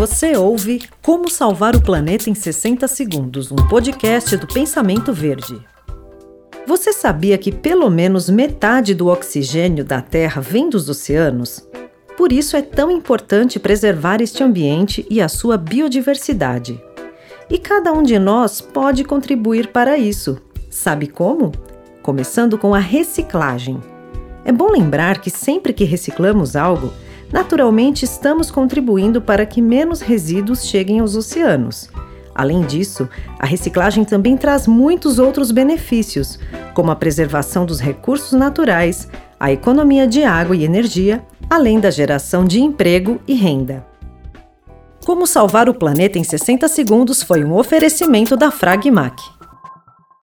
Você ouve Como Salvar o Planeta em 60 Segundos, um podcast do Pensamento Verde. Você sabia que pelo menos metade do oxigênio da Terra vem dos oceanos? Por isso é tão importante preservar este ambiente e a sua biodiversidade. E cada um de nós pode contribuir para isso. Sabe como? Começando com a reciclagem. É bom lembrar que sempre que reciclamos algo, naturalmente estamos contribuindo para que menos resíduos cheguem aos oceanos. Além disso, a reciclagem também traz muitos outros benefícios, como a preservação dos recursos naturais, a economia de água e energia, além da geração de emprego e renda. Como salvar o planeta em 60 segundos foi um oferecimento da Fragmac.